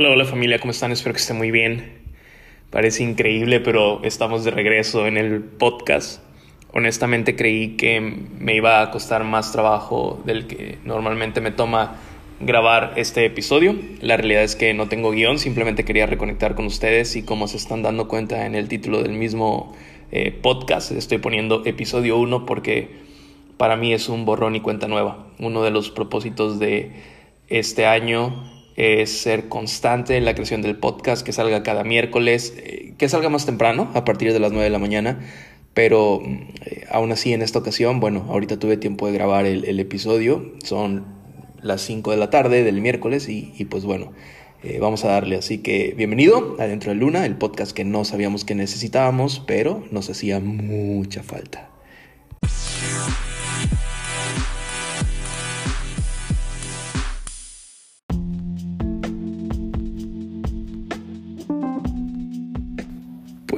Hola, hola familia, ¿cómo están? Espero que estén muy bien. Parece increíble, pero estamos de regreso en el podcast. Honestamente creí que me iba a costar más trabajo del que normalmente me toma grabar este episodio. La realidad es que no tengo guion, simplemente quería reconectar con ustedes y como se están dando cuenta en el título del mismo eh, podcast, estoy poniendo episodio 1 porque para mí es un borrón y cuenta nueva. Uno de los propósitos de este año es ser constante en la creación del podcast, que salga cada miércoles, eh, que salga más temprano, a partir de las 9 de la mañana, pero eh, aún así en esta ocasión, bueno, ahorita tuve tiempo de grabar el, episodio, son las 5 de la tarde del miércoles y, pues bueno, eh, vamos a darle. Así que bienvenido a Dentro de Luna, el podcast que no sabíamos que necesitábamos, pero nos hacía mucha falta.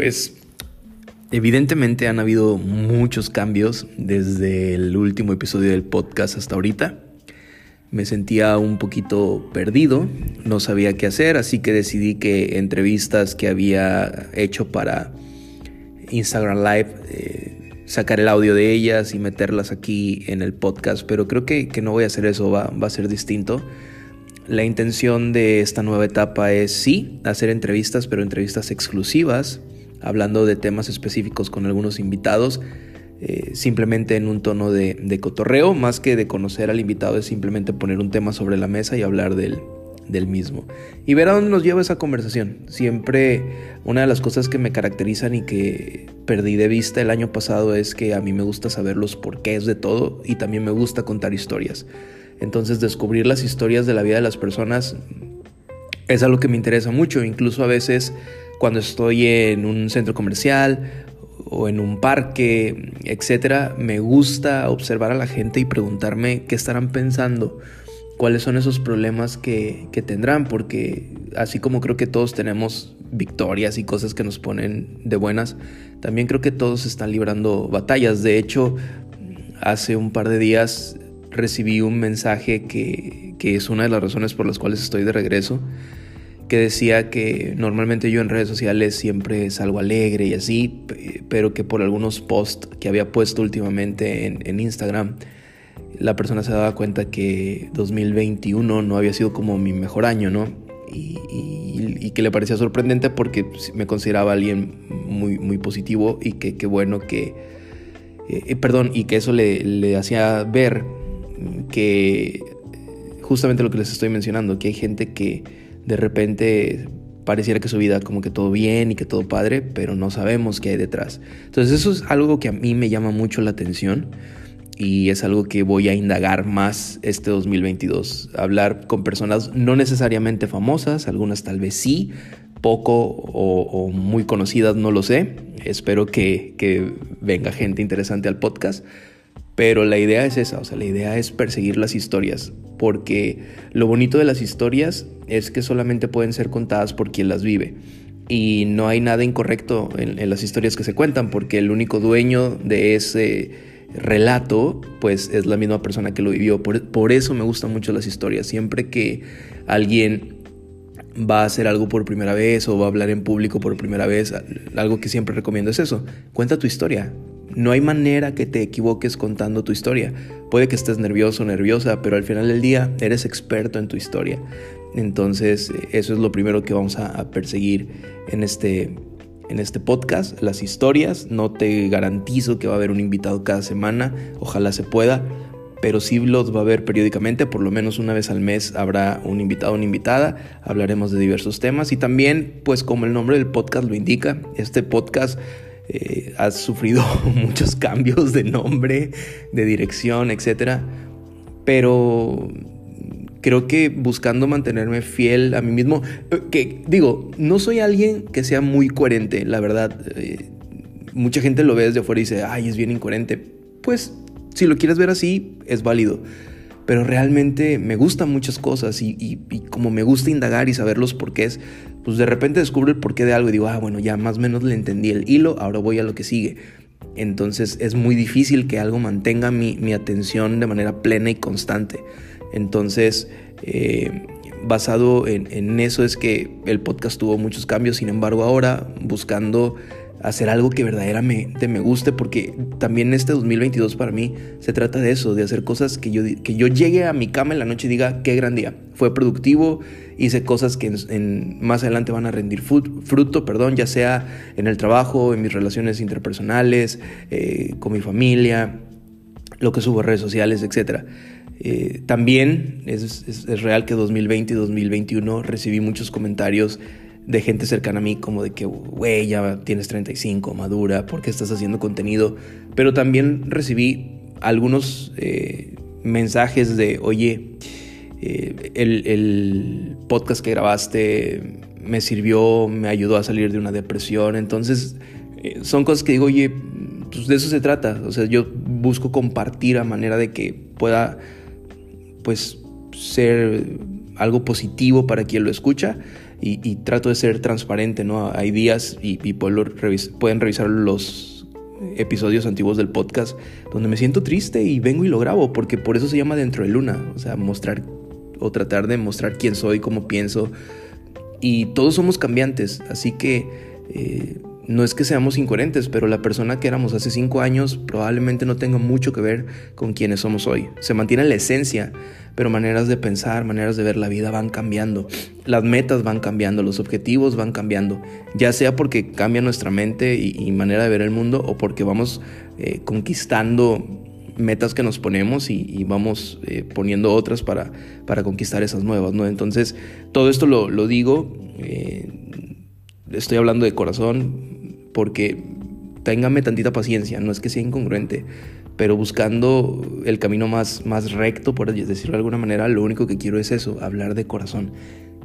Pues evidentemente han habido muchos cambios desde el último episodio del podcast hasta ahorita. Me sentía un poquito perdido, no sabía qué hacer, así que decidí que entrevistas que había hecho para Instagram Live, eh, sacar el audio de ellas y meterlas aquí en el podcast, pero creo que, no voy a hacer eso, va, va a ser distinto. La intención de esta nueva etapa es sí, hacer entrevistas, pero entrevistas exclusivas hablando de temas específicos con algunos invitados, eh, simplemente en un tono de, cotorreo, más que de conocer al invitado, es simplemente poner un tema sobre la mesa y hablar del, del mismo. Y ver a dónde nos lleva esa conversación. Siempre una de las cosas que me caracterizan y que perdí de vista el año pasado es que a mí me gusta saber los porqués de todo y también me gusta contar historias. Entonces descubrir las historias de la vida de las personas es algo que me interesa mucho, incluso a veces cuando estoy en un centro comercial o en un parque, etcétera, me gusta observar a la gente y preguntarme qué estarán pensando, cuáles son esos problemas que, tendrán, porque así como creo que todos tenemos victorias y cosas que nos ponen de buenas, también creo que todos están librando batallas. De hecho, hace un par de días recibí un mensaje que, que es una de las razones por las cuales estoy de regreso que decía que normalmente yo en redes sociales siempre salgo alegre y así, pero que por algunos posts que había puesto últimamente en, Instagram, la persona se daba cuenta que 2021 no había sido como mi mejor año, ¿no? Y, que le parecía sorprendente porque me consideraba alguien muy, muy positivo y que bueno que, eh, perdón, y que eso le hacía ver que justamente lo que les estoy mencionando, que hay gente que de repente pareciera que su vida como que todo bien y que todo padre, pero no sabemos qué hay detrás. Entonces eso es algo que a mí me llama mucho la atención y es algo que voy a indagar más este 2022. Hablar con personas no necesariamente famosas, algunas tal vez sí, poco o, muy conocidas, no lo sé. Espero que, que venga gente interesante al podcast. Pero la idea es esa, o sea, la idea es perseguir las historias, porque lo bonito de las historias es que solamente pueden ser contadas por quien las vive. Y no hay nada incorrecto en, las historias que se cuentan, porque el único dueño de ese relato, pues es la misma persona que lo vivió. Por, por eso me gustan mucho las historias. Siempre que alguien va a hacer algo por primera vez o va a hablar en público por primera vez, algo que siempre recomiendo es eso. Cuenta tu historia. No hay manera que te equivoques contando tu historia. Puede que estés nervioso o nerviosa, pero al final del día eres experto en tu historia. Entonces, eso es lo primero que vamos a, perseguir en este, en este podcast, las historias. No te garantizo que va a haber un invitado cada semana, ojalá se pueda, pero sí los va a haber periódicamente, por lo menos una vez al mes habrá un invitado o una invitada, hablaremos de diversos temas y también, pues como el nombre del podcast lo indica, este podcast eh, has sufrido muchos cambios de nombre, de dirección, etc. Pero creo que buscando mantenerme fiel a mí mismo, eh, que digo, no soy alguien que sea muy coherente, la verdad. Eh, mucha gente lo ve desde afuera y dice, ay, es bien incoherente. Pues si lo quieres ver así, es válido. Pero realmente me gustan muchas cosas y, como me gusta indagar y saber los porqués, pues de repente descubro el porqué de algo y digo, ah, bueno, ya más o menos le entendí el hilo, ahora voy a lo que sigue. Entonces es muy difícil que algo mantenga mi, atención de manera plena y constante. Entonces, eh, basado en, eso es que el podcast tuvo muchos cambios, sin embargo ahora buscando hacer algo que verdaderamente me guste, porque también este 2022 para mí se trata de eso, de hacer cosas que yo, que yo llegue a mi cama en la noche y diga, qué gran día, fue productivo, hice cosas que más adelante van a rendir fruto, perdón, ya sea en el trabajo, en mis relaciones interpersonales, eh, con mi familia, lo que subo a redes sociales, etc. Eh, también es, es real que 2020 y 2021 recibí muchos comentarios de gente cercana a mí como de que, güey, ya tienes 35, madura, ¿por qué estás haciendo contenido? Pero también recibí algunos eh, mensajes de, oye, eh, el, podcast que grabaste me sirvió, me ayudó a salir de una depresión. Entonces, son cosas que digo, oye, pues de eso se trata. O sea, yo busco compartir a manera de que pueda, pues, ser algo positivo para quien lo escucha y, trato de ser transparente, ¿no? Hay días y, pueden revisar los episodios antiguos del podcast donde me siento triste y vengo y lo grabo, porque por eso se llama Dentro de Luna, o sea, mostrar o tratar de mostrar quién soy, cómo pienso, y todos somos cambiantes, así que eh, no es que seamos incoherentes, pero la persona que éramos hace cinco años probablemente no tenga mucho que ver con quienes somos hoy. Se mantiene la esencia, pero maneras de pensar, maneras de ver la vida van cambiando. Las metas van cambiando, los objetivos van cambiando, ya sea porque cambia nuestra mente y, manera de ver el mundo o porque vamos eh, conquistando metas que nos ponemos y, vamos eh, poniendo otras para, para conquistar esas nuevas. Entonces, todo esto lo, lo digo, eh, estoy hablando de corazón, porque téngame tantita paciencia, no es que sea incongruente, pero buscando el camino más, más recto, por decirlo de alguna manera, lo único que quiero es eso, hablar de corazón.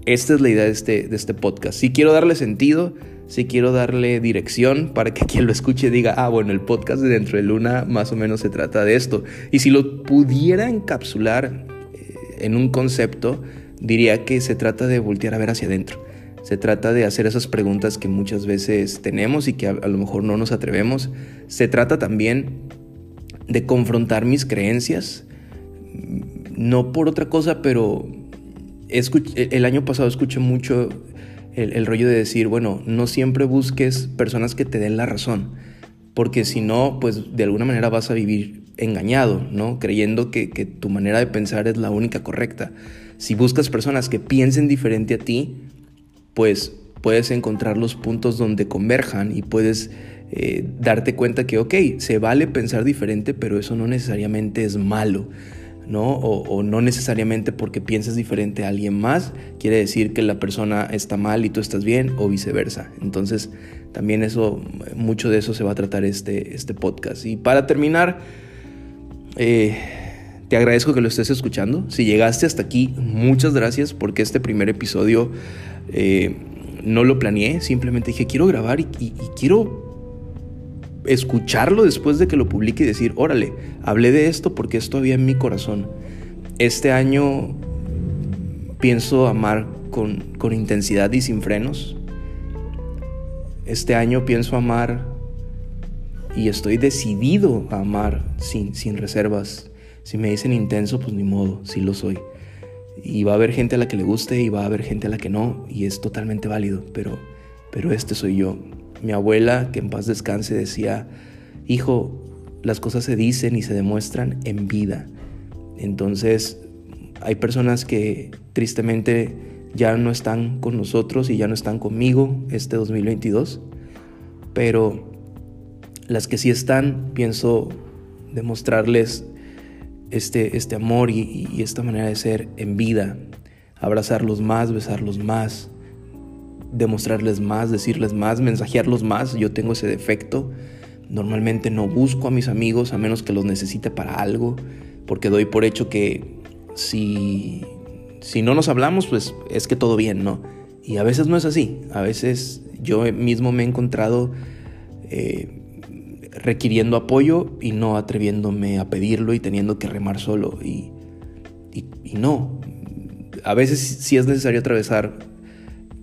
Esta es la idea de este, de este podcast. Si quiero darle sentido, si quiero darle dirección para que quien lo escuche diga, ah, bueno, el podcast de Dentro de Luna más o menos se trata de esto. Y si lo pudiera encapsular eh, en un concepto, diría que se trata de voltear a ver hacia adentro se trata de hacer esas preguntas que muchas veces tenemos y que a, lo mejor no nos atrevemos. Se trata también de confrontar mis creencias, no por otra cosa, pero el año pasado escuché mucho el, rollo de decir, bueno, no siempre busques personas que te den la razón, porque si no, pues de alguna manera vas a vivir engañado, ¿no? Creyendo que tu manera de pensar es la única correcta. Si buscas personas que piensen diferente a ti, pues puedes encontrar los puntos donde converjan y puedes eh, darte cuenta que, ok, se vale pensar diferente, pero eso no necesariamente es malo. ¿no? O, no necesariamente porque pienses diferente a alguien más, quiere decir que la persona está mal y tú estás bien, o viceversa. Entonces, también eso, mucho de eso se va a tratar este, este podcast. Y para terminar, eh, te agradezco que lo estés escuchando. Si llegaste hasta aquí, muchas gracias porque este primer episodio eh, no lo planeé, simplemente dije, quiero grabar y, quiero escucharlo después de que lo publique y decir, órale, hablé de esto porque esto había en mi corazón. Este año pienso amar con, con intensidad y sin frenos. Este año pienso amar y estoy decidido a amar sin, sin reservas. Si me dicen intenso, pues ni modo, sí lo soy. Y va a haber gente a la que le guste y va a haber gente a la que no, y es totalmente válido, pero, pero este soy yo. Mi abuela, que en paz descanse, decía, hijo, las cosas se dicen y se demuestran en vida. Entonces, hay personas que tristemente ya no están con nosotros y ya no están conmigo este 2022, pero las que sí están, pienso demostrarles este, este amor y, esta manera de ser en vida. Abrazarlos más, besarlos más, demostrarles más, decirles más, mensajearlos más. Yo tengo ese defecto. Normalmente no busco a mis amigos a menos que los necesite para algo, porque doy por hecho que si, si no nos hablamos, pues es que todo bien, ¿no? Y a veces no es así. A veces yo mismo me he encontrado eh, requiriendo apoyo y no atreviéndome a pedirlo y teniendo que remar solo. Y, y, no, a veces sí es necesario atravesar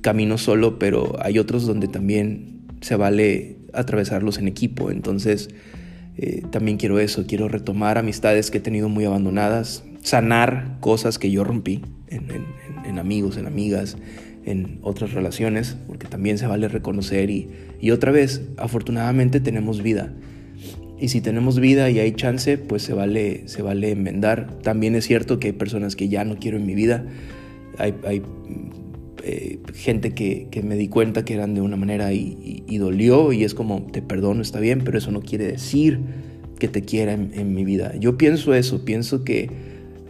caminos solo, pero hay otros donde también se vale atravesarlos en equipo. Entonces, eh, también quiero eso, quiero retomar amistades que he tenido muy abandonadas, sanar cosas que yo rompí. en, amigos, en amigas, en otras relaciones, porque también se vale reconocer y, y otra vez, afortunadamente tenemos vida. Y si tenemos vida y hay chance, pues se vale, se vale enmendar. También es cierto que hay personas que ya no quiero en mi vida. Hay, hay eh, gente que, que, me di cuenta que eran de una manera y, y, dolió y es como, te perdono, está bien, pero eso no quiere decir que te quiera en, en mi vida. Yo pienso eso, pienso que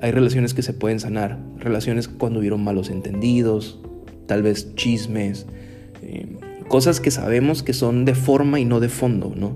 hay relaciones que se pueden sanar, relaciones cuando hubieron malos entendidos, tal vez chismes, eh, cosas que sabemos que son de forma y no de fondo, ¿no?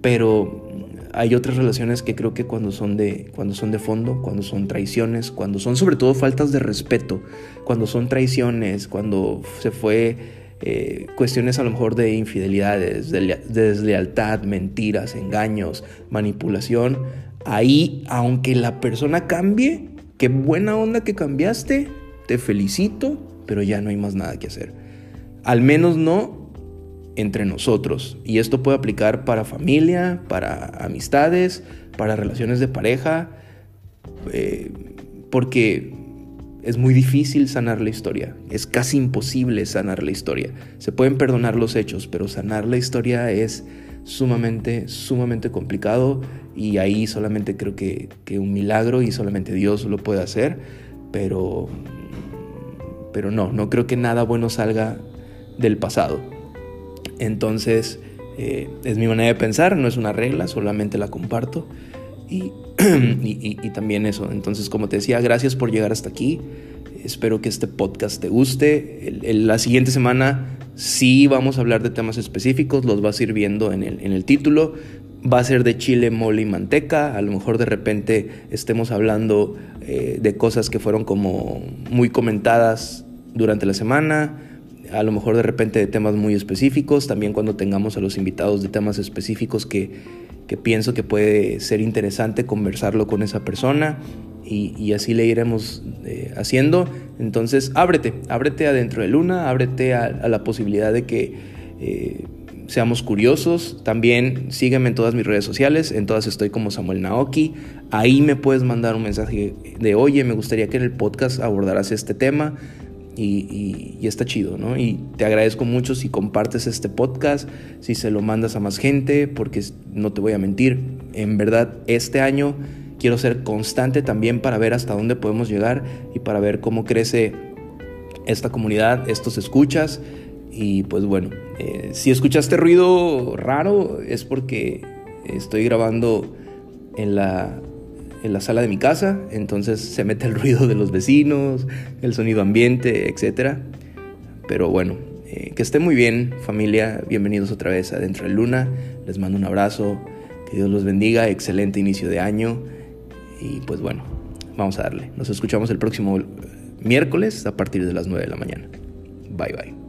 Pero hay otras relaciones que creo que cuando son de, cuando son de fondo, cuando son traiciones, cuando son sobre todo faltas de respeto, cuando son traiciones, cuando se fue eh, cuestiones a lo mejor de infidelidades, de deslealtad, mentiras, engaños, manipulación, ahí, aunque la persona cambie, qué buena onda que cambiaste, te felicito, pero ya no hay más nada que hacer. Al menos no entre nosotros. Y esto puede aplicar para familia, para amistades, para relaciones de pareja, eh, porque es muy difícil sanar la historia, es casi imposible sanar la historia. Se pueden perdonar los hechos, pero sanar la historia es sumamente, sumamente complicado y ahí solamente creo que, que un milagro y solamente Dios lo puede hacer, pero, pero no, no creo que nada bueno salga del pasado. Entonces, eh, es mi manera de pensar, no es una regla, solamente la comparto. Y, y, también eso. Entonces, como te decía, gracias por llegar hasta aquí. Espero que este podcast te guste. la siguiente semana sí vamos a hablar de temas específicos, los vas a ir viendo en el, en el título. Va a ser de chile, mole y manteca. A lo mejor de repente estemos hablando eh, de cosas que fueron como muy comentadas durante la semana a lo mejor de repente de temas muy específicos, también cuando tengamos a los invitados de temas específicos que, que pienso que puede ser interesante conversarlo con esa persona y, y así le iremos eh, haciendo. Entonces, ábrete, ábrete adentro de Luna, ábrete a, la posibilidad de que eh, seamos curiosos. También sígueme en todas mis redes sociales, en todas estoy como Samuel Naoki. Ahí me puedes mandar un mensaje de, oye, me gustaría que en el podcast abordaras este tema y, está chido, ¿no? Y te agradezco mucho si compartes este podcast, si se lo mandas a más gente, porque no te voy a mentir, en verdad este año quiero ser constante también para ver hasta dónde podemos llegar y para ver cómo crece esta comunidad, estos escuchas. Y pues bueno, eh, si escuchaste ruido raro es porque estoy grabando en la en la sala de mi casa, entonces se mete el ruido de los vecinos, el sonido ambiente, etc. Pero bueno, eh, que esté muy bien familia, bienvenidos otra vez a Dentro de Luna, les mando un abrazo, que Dios los bendiga, excelente inicio de año y pues bueno, vamos a darle. Nos escuchamos el próximo miércoles a partir de las 9 de la mañana. Bye bye.